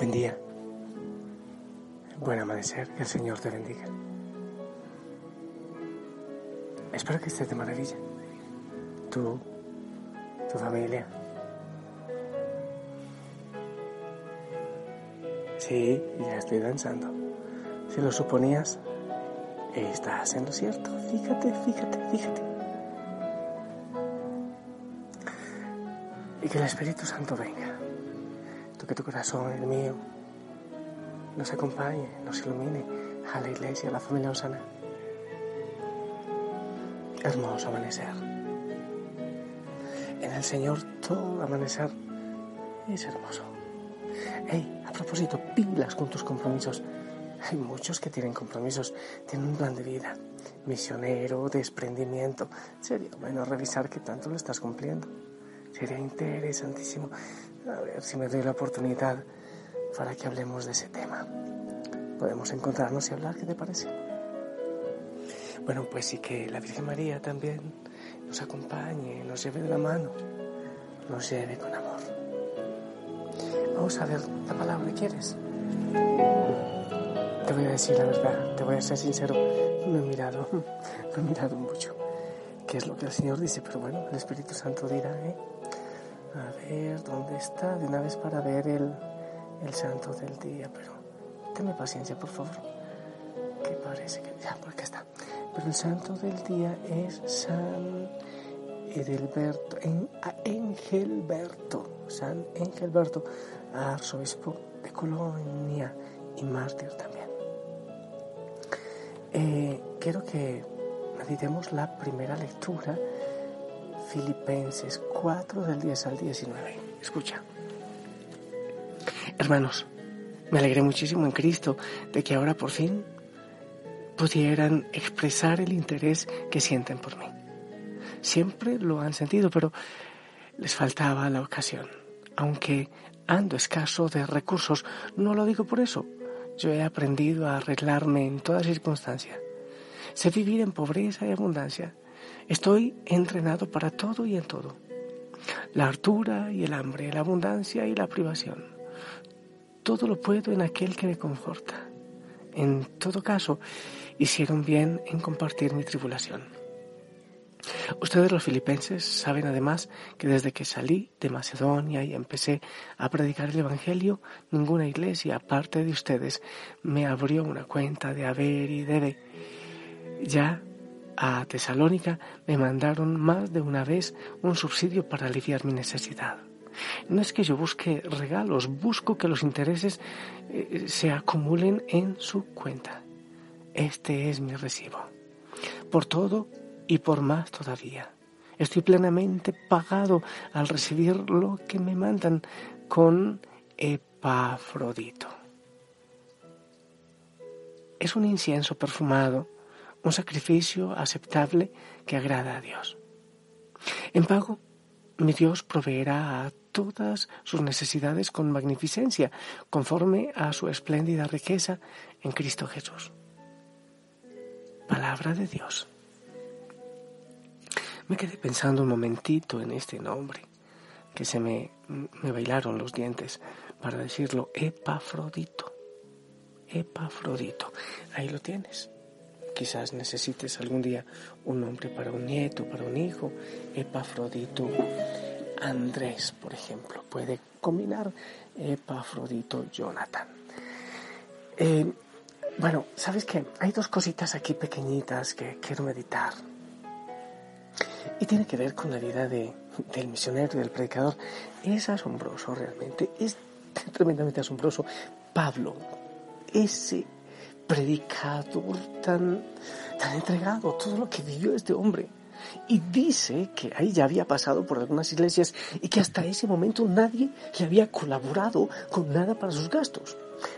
Buen día. Buen amanecer. Que el Señor te bendiga. Espero que estés de maravilla. Tú, tu familia. Sí, ya estoy danzando. Si lo suponías, estás en lo cierto. Fíjate, fíjate, fíjate. Y que el Espíritu Santo venga toque tu corazón, el mío, nos acompañe, nos ilumine a la iglesia, a la familia Osana. Hermoso amanecer. En el Señor todo amanecer es hermoso. Hey, a propósito, pilas con tus compromisos. Hay muchos que tienen compromisos, tienen un plan de vida, misionero, desprendimiento. Sería bueno revisar qué tanto lo estás cumpliendo. Sería interesantísimo a ver si me doy la oportunidad para que hablemos de ese tema. Podemos encontrarnos y hablar, ¿qué te parece? Bueno, pues sí que la Virgen María también nos acompañe, nos lleve de la mano, nos lleve con amor. Vamos a ver la palabra, ¿quieres? Te voy a decir la verdad, te voy a ser sincero, no he mirado, no he mirado mucho qué es lo que el Señor dice, pero bueno, el Espíritu Santo dirá, ¿eh? A ver, ¿dónde está? De una vez para ver el, el santo del día, pero tenme paciencia, por favor. Que parece que ya, acá está. Pero el santo del día es San Edelberto, en, Engelberto, San Engelberto, arzobispo de Colonia y mártir también. Eh, quiero que meditemos la primera lectura Filipenses 4 del 10 al 19. Escucha. Hermanos, me alegré muchísimo en Cristo de que ahora por fin pudieran expresar el interés que sienten por mí. Siempre lo han sentido, pero les faltaba la ocasión. Aunque ando escaso de recursos, no lo digo por eso. Yo he aprendido a arreglarme en toda circunstancia. Sé vivir en pobreza y abundancia. Estoy entrenado para todo y en todo. La hartura y el hambre, la abundancia y la privación. Todo lo puedo en aquel que me conforta. En todo caso, hicieron bien en compartir mi tribulación. Ustedes los filipenses saben además que desde que salí de Macedonia y empecé a predicar el Evangelio, ninguna iglesia aparte de ustedes me abrió una cuenta de haber y debe. Ya a Tesalónica me mandaron más de una vez un subsidio para aliviar mi necesidad. No es que yo busque regalos, busco que los intereses eh, se acumulen en su cuenta. Este es mi recibo. Por todo y por más todavía. Estoy plenamente pagado al recibir lo que me mandan con Epafrodito. Es un incienso perfumado un sacrificio aceptable que agrada a Dios. En pago, mi Dios proveerá a todas sus necesidades con magnificencia, conforme a su espléndida riqueza en Cristo Jesús. Palabra de Dios. Me quedé pensando un momentito en este nombre, que se me, me bailaron los dientes para decirlo, Epafrodito. Epafrodito. Ahí lo tienes. Quizás necesites algún día un nombre para un nieto, para un hijo. Epafrodito Andrés, por ejemplo. Puede combinar Epafrodito Jonathan. Eh, bueno, ¿sabes qué? Hay dos cositas aquí pequeñitas que quiero meditar. Y tiene que ver con la vida de, del misionero y del predicador. Es asombroso realmente, es tremendamente asombroso. Pablo, ese predicador tan, tan entregado, todo lo que vivió este hombre. Y dice que ahí ya había pasado por algunas iglesias y que hasta ese momento nadie le había colaborado con nada para sus gastos.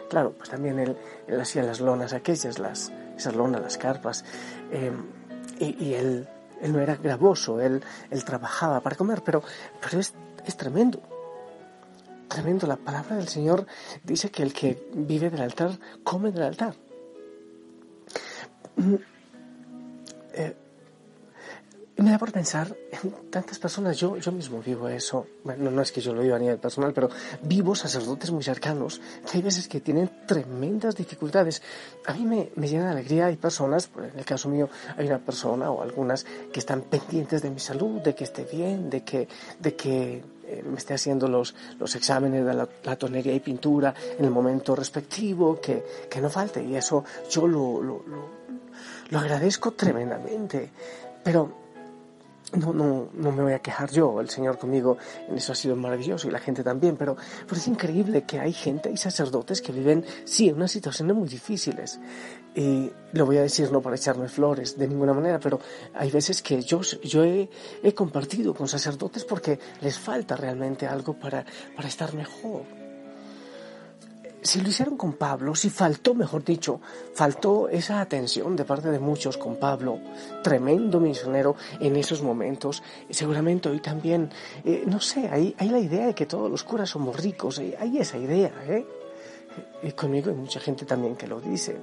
Claro, pues también él, hacía las lonas aquellas, las, esas lonas, las carpas, eh, y, él, él, no era gravoso, él, él trabajaba para comer, pero, pero es, es tremendo. Tremendo, la palabra del Señor dice que el que vive del altar come del altar. Eh, me da por pensar en tantas personas, yo, yo mismo vivo eso, bueno, no es que yo lo viva a nivel personal, pero vivo sacerdotes muy cercanos, que hay veces que tienen tremendas dificultades. A mí me, me llena de alegría, hay personas, en el caso mío hay una persona o algunas que están pendientes de mi salud, de que esté bien, de que, de que eh, me esté haciendo los, los exámenes de la, tonería y pintura en el momento respectivo, que, que no falte, y eso yo lo, lo agradezco tremendamente. Pero no, no, no me voy a quejar yo, el Señor conmigo en eso ha sido maravilloso y la gente también, pero, pero es increíble que hay gente, hay sacerdotes que viven, sí, en unas situaciones muy difíciles. Y lo voy a decir no para echarme flores de ninguna manera, pero hay veces que yo, yo he, he compartido con sacerdotes porque les falta realmente algo para, para estar mejor si lo hicieron con Pablo, si faltó, mejor dicho, faltó esa atención de parte de muchos con Pablo, tremendo misionero en esos momentos, seguramente hoy también, eh, no sé, hay, hay la idea de que todos los curas somos ricos, eh, hay esa idea, ¿eh? Y conmigo hay mucha gente también que lo dice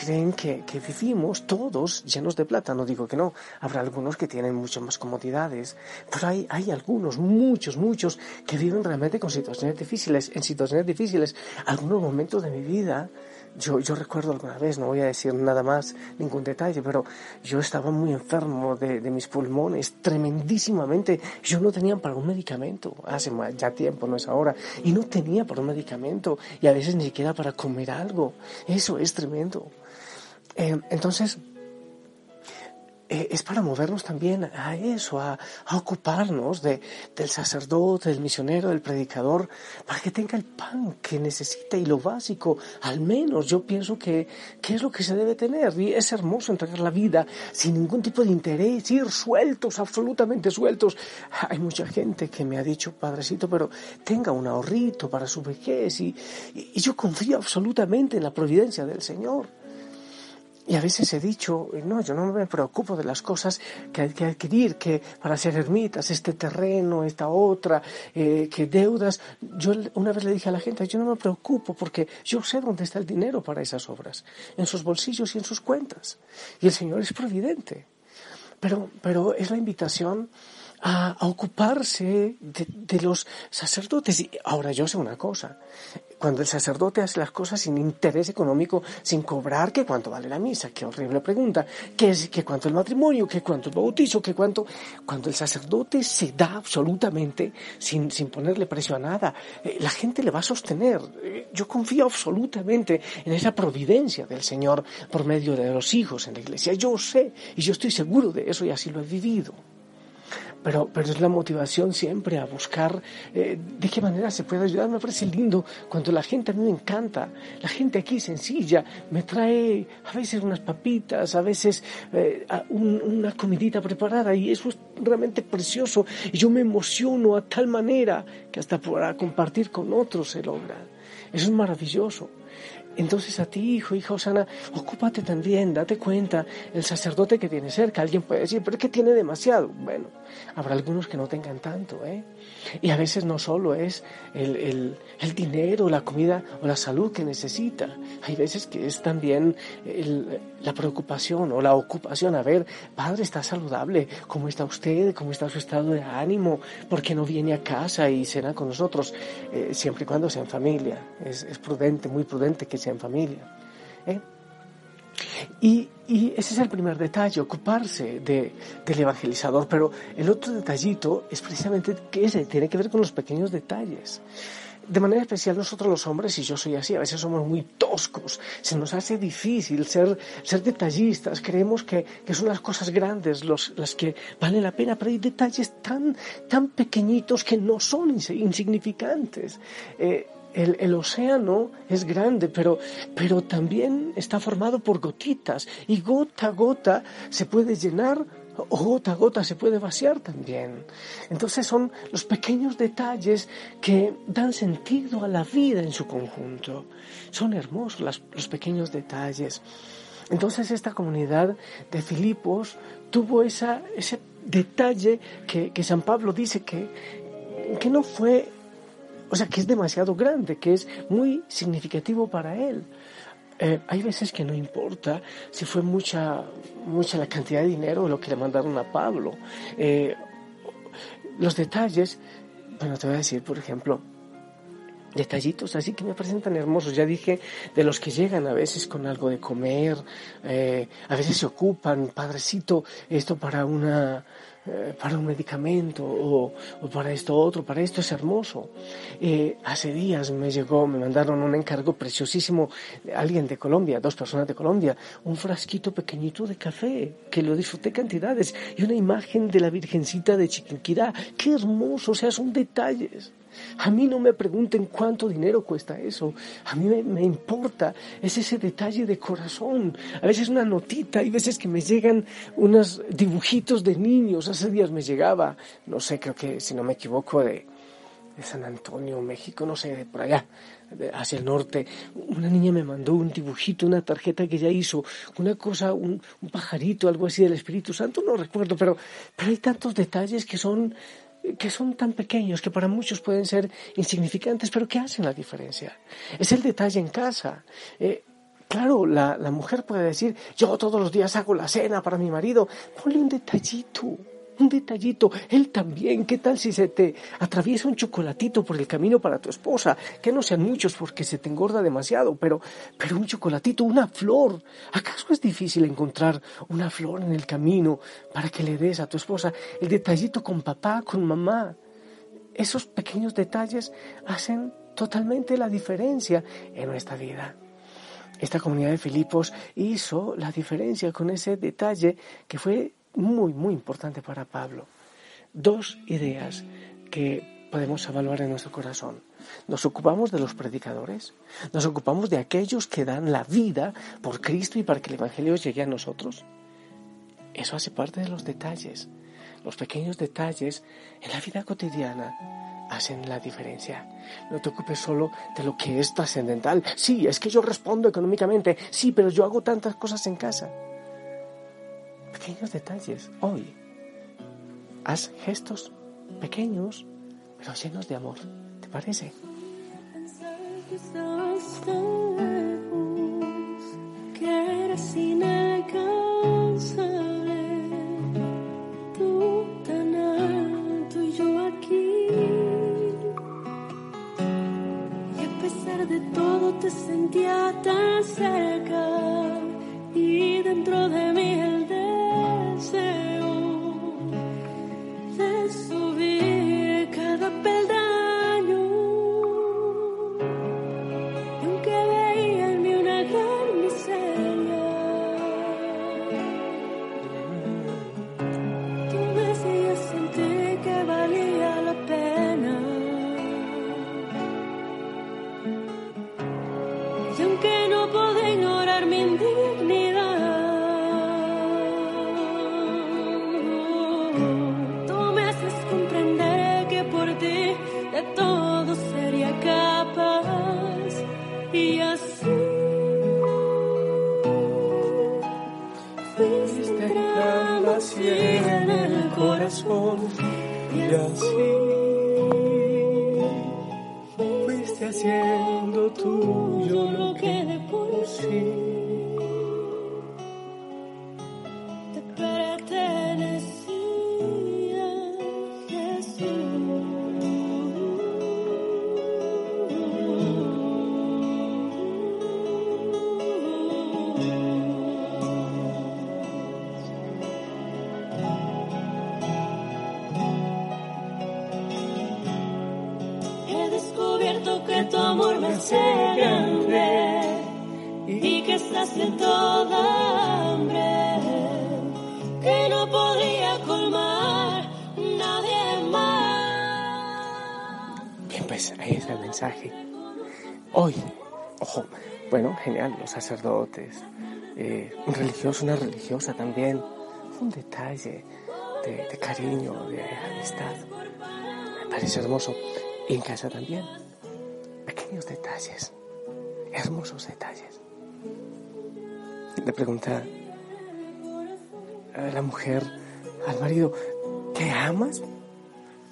creen que, que, vivimos todos llenos de plata. No digo que no, habrá algunos que tienen muchas más comodidades, pero hay, hay algunos, muchos, muchos, que viven realmente con situaciones difíciles, en situaciones difíciles. Algunos momentos de mi vida, yo, yo recuerdo alguna vez, no voy a decir nada más, ningún detalle, pero yo estaba muy enfermo de, de mis pulmones, tremendísimamente. Yo no tenía para un medicamento, hace ya tiempo, no es ahora, y no tenía para un medicamento, y a veces ni siquiera para comer algo. Eso es tremendo. Eh, entonces, es para movernos también a eso, a, ocuparnos de, del sacerdote, del misionero, del predicador, para que tenga el pan que necesita y lo básico, al menos yo pienso que, que es lo que se debe tener. Y es hermoso entregar la vida sin ningún tipo de interés, ir sueltos, absolutamente sueltos. Hay mucha gente que me ha dicho, padrecito, pero tenga un ahorrito para su vejez y, y yo confío absolutamente en la providencia del Señor. Y a veces he dicho, no, yo no me preocupo de las cosas que hay que adquirir, que para ser ermitas, este terreno, esta otra, eh, que deudas. Yo una vez le dije a la gente, yo no me preocupo porque yo sé dónde está el dinero para esas obras, en sus bolsillos y en sus cuentas. Y el Señor es providente. Pero, pero es la invitación a, ocuparse de, de, los sacerdotes. Y ahora yo sé una cosa, cuando el sacerdote hace las cosas sin interés económico, sin cobrar, ¿qué cuánto vale la misa? Qué horrible pregunta. ¿Qué, es, cuánto el matrimonio? ¿Qué cuánto el bautizo? ¿Qué cuánto? Cuando el sacerdote se da absolutamente sin, sin ponerle precio a nada, eh, la gente le va a sostener. Eh, yo confío absolutamente en esa providencia del Señor por medio de los hijos en la iglesia. Yo sé y yo estoy seguro de eso y así lo he vivido pero, pero es la motivación siempre a buscar eh, de qué manera se puede ayudar. Me parece lindo cuando la gente a mí me encanta. La gente aquí sencilla me trae a veces unas papitas, a veces eh, una comidita preparada y eso es realmente precioso. Y yo me emociono a tal manera que hasta para compartir con otros se logra. Eso es maravilloso. Entonces a ti, hijo, hija Osana, ocúpate también, date cuenta, el sacerdote que tiene cerca, alguien puede decir, pero es que tiene demasiado. Bueno, habrá algunos que no tengan tanto, ¿eh? Y a veces no solo es el, el, el dinero, la comida o la salud que necesita, hay veces que es también la preocupación o la ocupación. A ver, padre, está saludable, ¿cómo está usted? ¿Cómo está su estado de ánimo? ¿Por qué no viene a casa y cena con nosotros? Eh, siempre y cuando sea en familia. Es, es prudente, muy prudente que sea en familia. ¿eh? Y, ese es el primer detalle, ocuparse de, del evangelizador. Pero el otro detallito es precisamente que ese tiene que ver con los pequeños detalles. De manera especial nosotros los hombres, y yo soy así, a veces somos muy toscos, se nos hace difícil ser, ser detallistas, creemos que, que son las cosas grandes los, las que valen la pena, pero hay detalles tan, tan pequeñitos que no son insignificantes. Eh, el, el, océano es grande, pero, pero también está formado por gotitas y gota a gota se puede llenar o gota a gota se puede vaciar también. Entonces son los pequeños detalles que dan sentido a la vida en su conjunto. Son hermosos los pequeños detalles. Entonces esta comunidad de Filipos tuvo esa, ese detalle que, que San Pablo dice que, que no fue, o sea, que es demasiado grande, que es muy significativo para él. Eh, hay veces que no importa si fue mucha, mucha la cantidad de dinero lo que le mandaron a Pablo. Eh, los detalles, bueno, te voy a decir, por ejemplo, detallitos así que me parecen tan hermosos. Ya dije de los que llegan a veces con algo de comer, eh, a veces se ocupan, padrecito, esto para una eh, para un medicamento o, para esto otro, para esto es hermoso. Eh, hace días me llegó, me mandaron un encargo preciosísimo, alguien de Colombia, dos personas de Colombia, un frasquito pequeñito de café, que lo disfruté cantidades, y una imagen de la Virgencita de Chiquinquirá. Qué hermoso, o sea, son detalles. A mí no me pregunten cuánto dinero cuesta eso. A mí me, importa. Es ese detalle de corazón. A veces una notita. Hay veces que me llegan unos dibujitos de niños. Hace días me llegaba, no sé, creo que si no me equivoco, de, San Antonio, México, no sé, de por allá, hacia el norte. Una niña me mandó un dibujito, una tarjeta que ella hizo, una cosa, un, un pajarito, algo así del Espíritu Santo, no recuerdo, pero, pero hay tantos detalles que son que son tan pequeños que para muchos pueden ser insignificantes, pero que hacen la diferencia. Es el detalle en casa. Eh, claro, la, la mujer puede decir, yo todos los días hago la cena para mi marido. Ponle un detallito un detallito, él también, ¿qué tal si se te atraviesa un chocolatito por el camino para tu esposa? Que no sean muchos porque se te engorda demasiado, pero, pero un chocolatito, una flor. ¿Acaso es difícil encontrar una flor en el camino para que le des a tu esposa? El detallito con papá, con mamá. Esos pequeños detalles hacen totalmente la diferencia en nuestra vida. Esta comunidad de Filipos hizo la diferencia con ese detalle que fue muy, muy importante para Pablo. Dos ideas que podemos evaluar en nuestro corazón. Nos ocupamos de los predicadores, nos ocupamos de aquellos que dan la vida por Cristo y para que el Evangelio llegue a nosotros. Eso hace parte de los detalles. Los pequeños detalles en la vida cotidiana hacen la diferencia. No te ocupes solo de lo que es trascendental. Sí, es que yo respondo económicamente. Sí, pero yo hago tantas cosas en casa pequeños detalles hoy. Haz gestos pequeños, pero llenos de amor. ¿Te parece? De todo te sentía tan cerca y dentro de mí el y así fuiste haciendo tuyo de toda hambre que no podría colmar nadie más. Bien, pues ahí está el mensaje. Hoy, ojo, bueno, genial, los sacerdotes, un religioso, una religiosa también, un detalle de, de cariño, de amistad. Me parece hermoso. Y en casa también, pequeños detalles, hermosos detalles. Le pregunta a la mujer al marido, ¿te amas?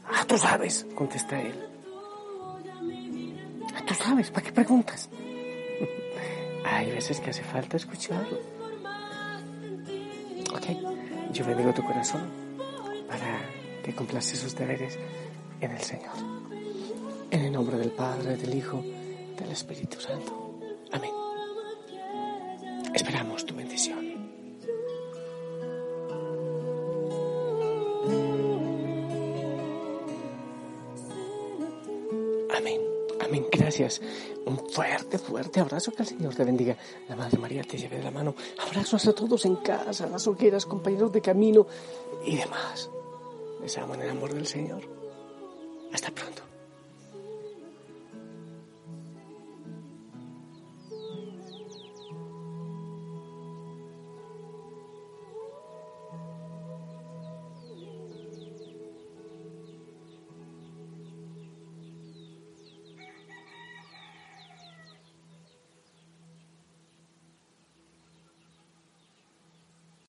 Ah, tú sabes, contesta él. Ah, tú sabes, ¿para qué preguntas? Hay veces que hace falta escucharlo. Ok, yo bendigo tu corazón para que cumplas sus deberes en el Señor. En el nombre del Padre, del Hijo, del Espíritu Santo. Gracias. Un fuerte, fuerte abrazo. Que el Señor te bendiga. La Madre María te lleve de la mano. Abrazos a todos en casa, las hogueras, compañeros de camino y demás. Les amo en el amor del Señor. Hasta pronto.